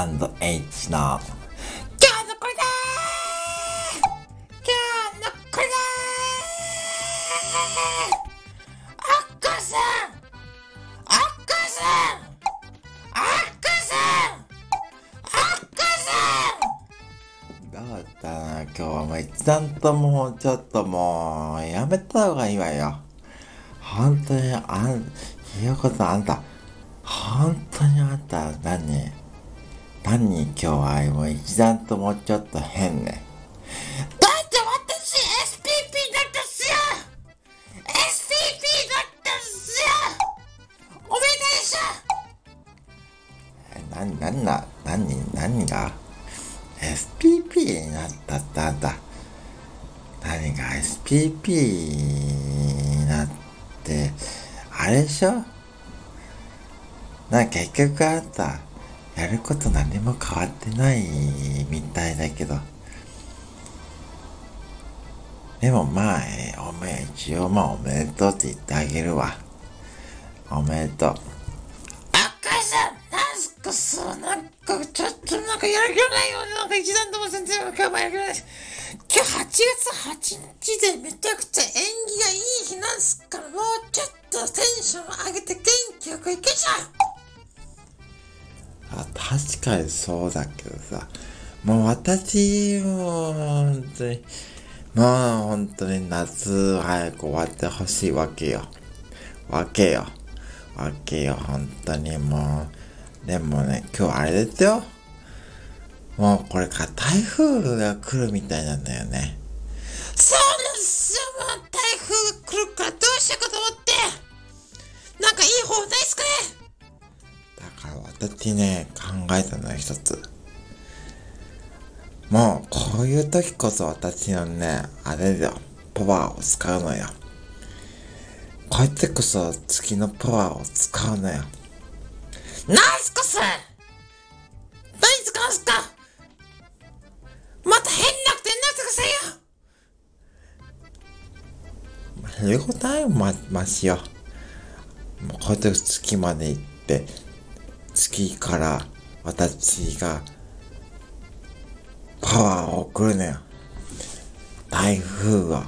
Q&H の。今日のこれだ今日のこれだあっかさんあっかさんあっかさんあっさんどうだったな今日はもう一段ともうちょっともうやめた方がいいわよ本当にあん言うことあんた本当にあんた何何今日はもう一段ともうちょっと変ね。だって私 SPP だったっすよ。SPP だったっすよ。おめでしょ、な、なんな、何、何が？SPP になったってあんた。何が SPP になってあれでしょ？な結局あんた。やること何も変わってないみたいだけど。でもまあ、えーおめ一応まあおめでとうって言ってあげるわ。おめでとう。赤さんなんすかそうなんかちょっとなんかやる気ないよなんか一段とも全然今日もやる気ない今日8月8日でめちゃくちゃ縁起がいい日なんすからもうちょっとテンション上げて元気よくいけちゃうあ確かにそうだけどさ。もう私も本当にもう本当に夏早く終わってほしいわけよ。わけよ。わけよ本当にもう。でもね今日あれですよ。もうこれから台風が来るみたいなんだよね。そうなんです。よもう台風が来るからどうしようかと思って。なんかいい方ないっすかね。だから私ね、考えたのよ、一つ。もう、こういう時こそ私のね、あれだよ、パワーを使うのよ。こうやってこそ月のパワーを使うのよ。なんすかそれ何使うんすかまた変なくてなってくださいよ英語タイムま、ましよ。もうこうやって月まで行って、月から私がパワーを送るのよ。台風を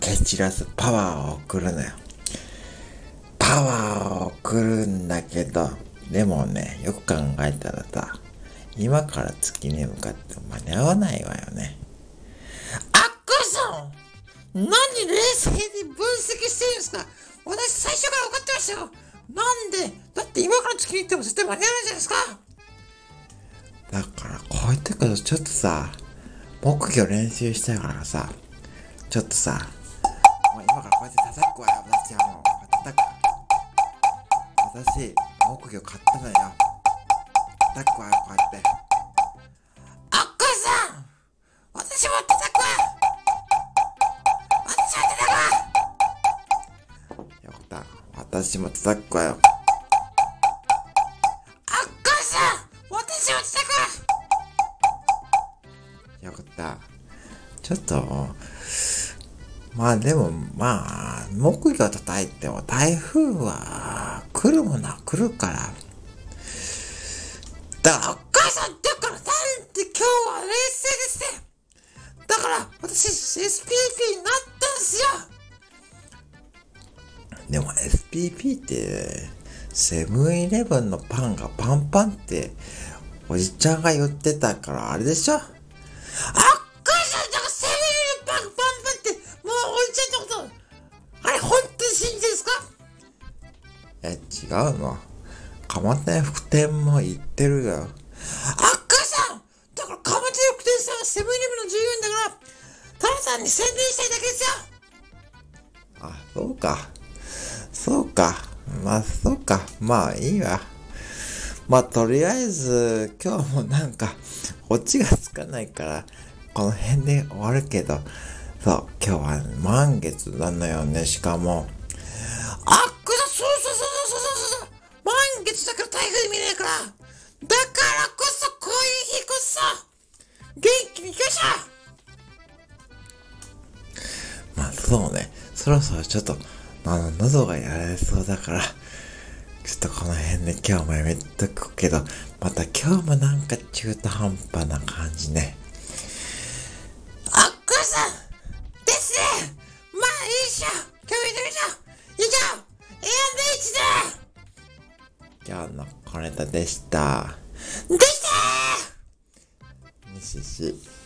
蹴散らすパワーを送るのよ。パワーを送るんだけど、でもね、よく考えたらさ、今から月に向かって間に合わないわよね。あっこさん何冷静に分析してるんですか？私最初から分かってましたよなんで？だって今から月に行っても絶対間に合わないじゃないですか。だからこういう時ことちょっとさ木魚練習したいからさちょっとさもう今からこうやって叩くわよ私はもう。叩く。私木魚買ったのよ。叩くわよこうやって。私も叩くわよ。あっこさん私も叩くわよかった。ちょっとまあでもまあ木魚叩いても台風は来るものは来るから。だからお母さんだからなんで今日は冷静ですね。だから私 SPP になったんすよでも SPP ってセブンイレブンのパンがパンパンっておじちゃんが言ってたからあれでしょ？あっ母さんだかセブンイレブンパンパンパンってもうおじちゃんのことあれ本当に信じるんですか？え違うの。蒲田福店も言ってるよ。あっ母さんだから蒲田福店さんはセブンイレブンの従業員だからタラさんに宣伝したいだけですよ。あそうか。そうか。まあ、そうか。まあ、いいわ。まあ、とりあえず、今日もなんか、オチがつかないから、この辺で終わるけど、そう、今日は満月なのよね、しかも。あっくだ、そうそうそうそうそうそう満月だから台風見れないから。だからこそ、こういう日こそ、元気に行きましょうまあそうね、そろそろちょっと、あの、喉がやられそうだから、ちょっとこの辺で今日もやめとくけど、また今日もなんか中途半端な感じね。お母さん！ですね！まあいいっしょ！今日見てみしょ以上！A&H だ今日のコネタでした。でしたー！西し。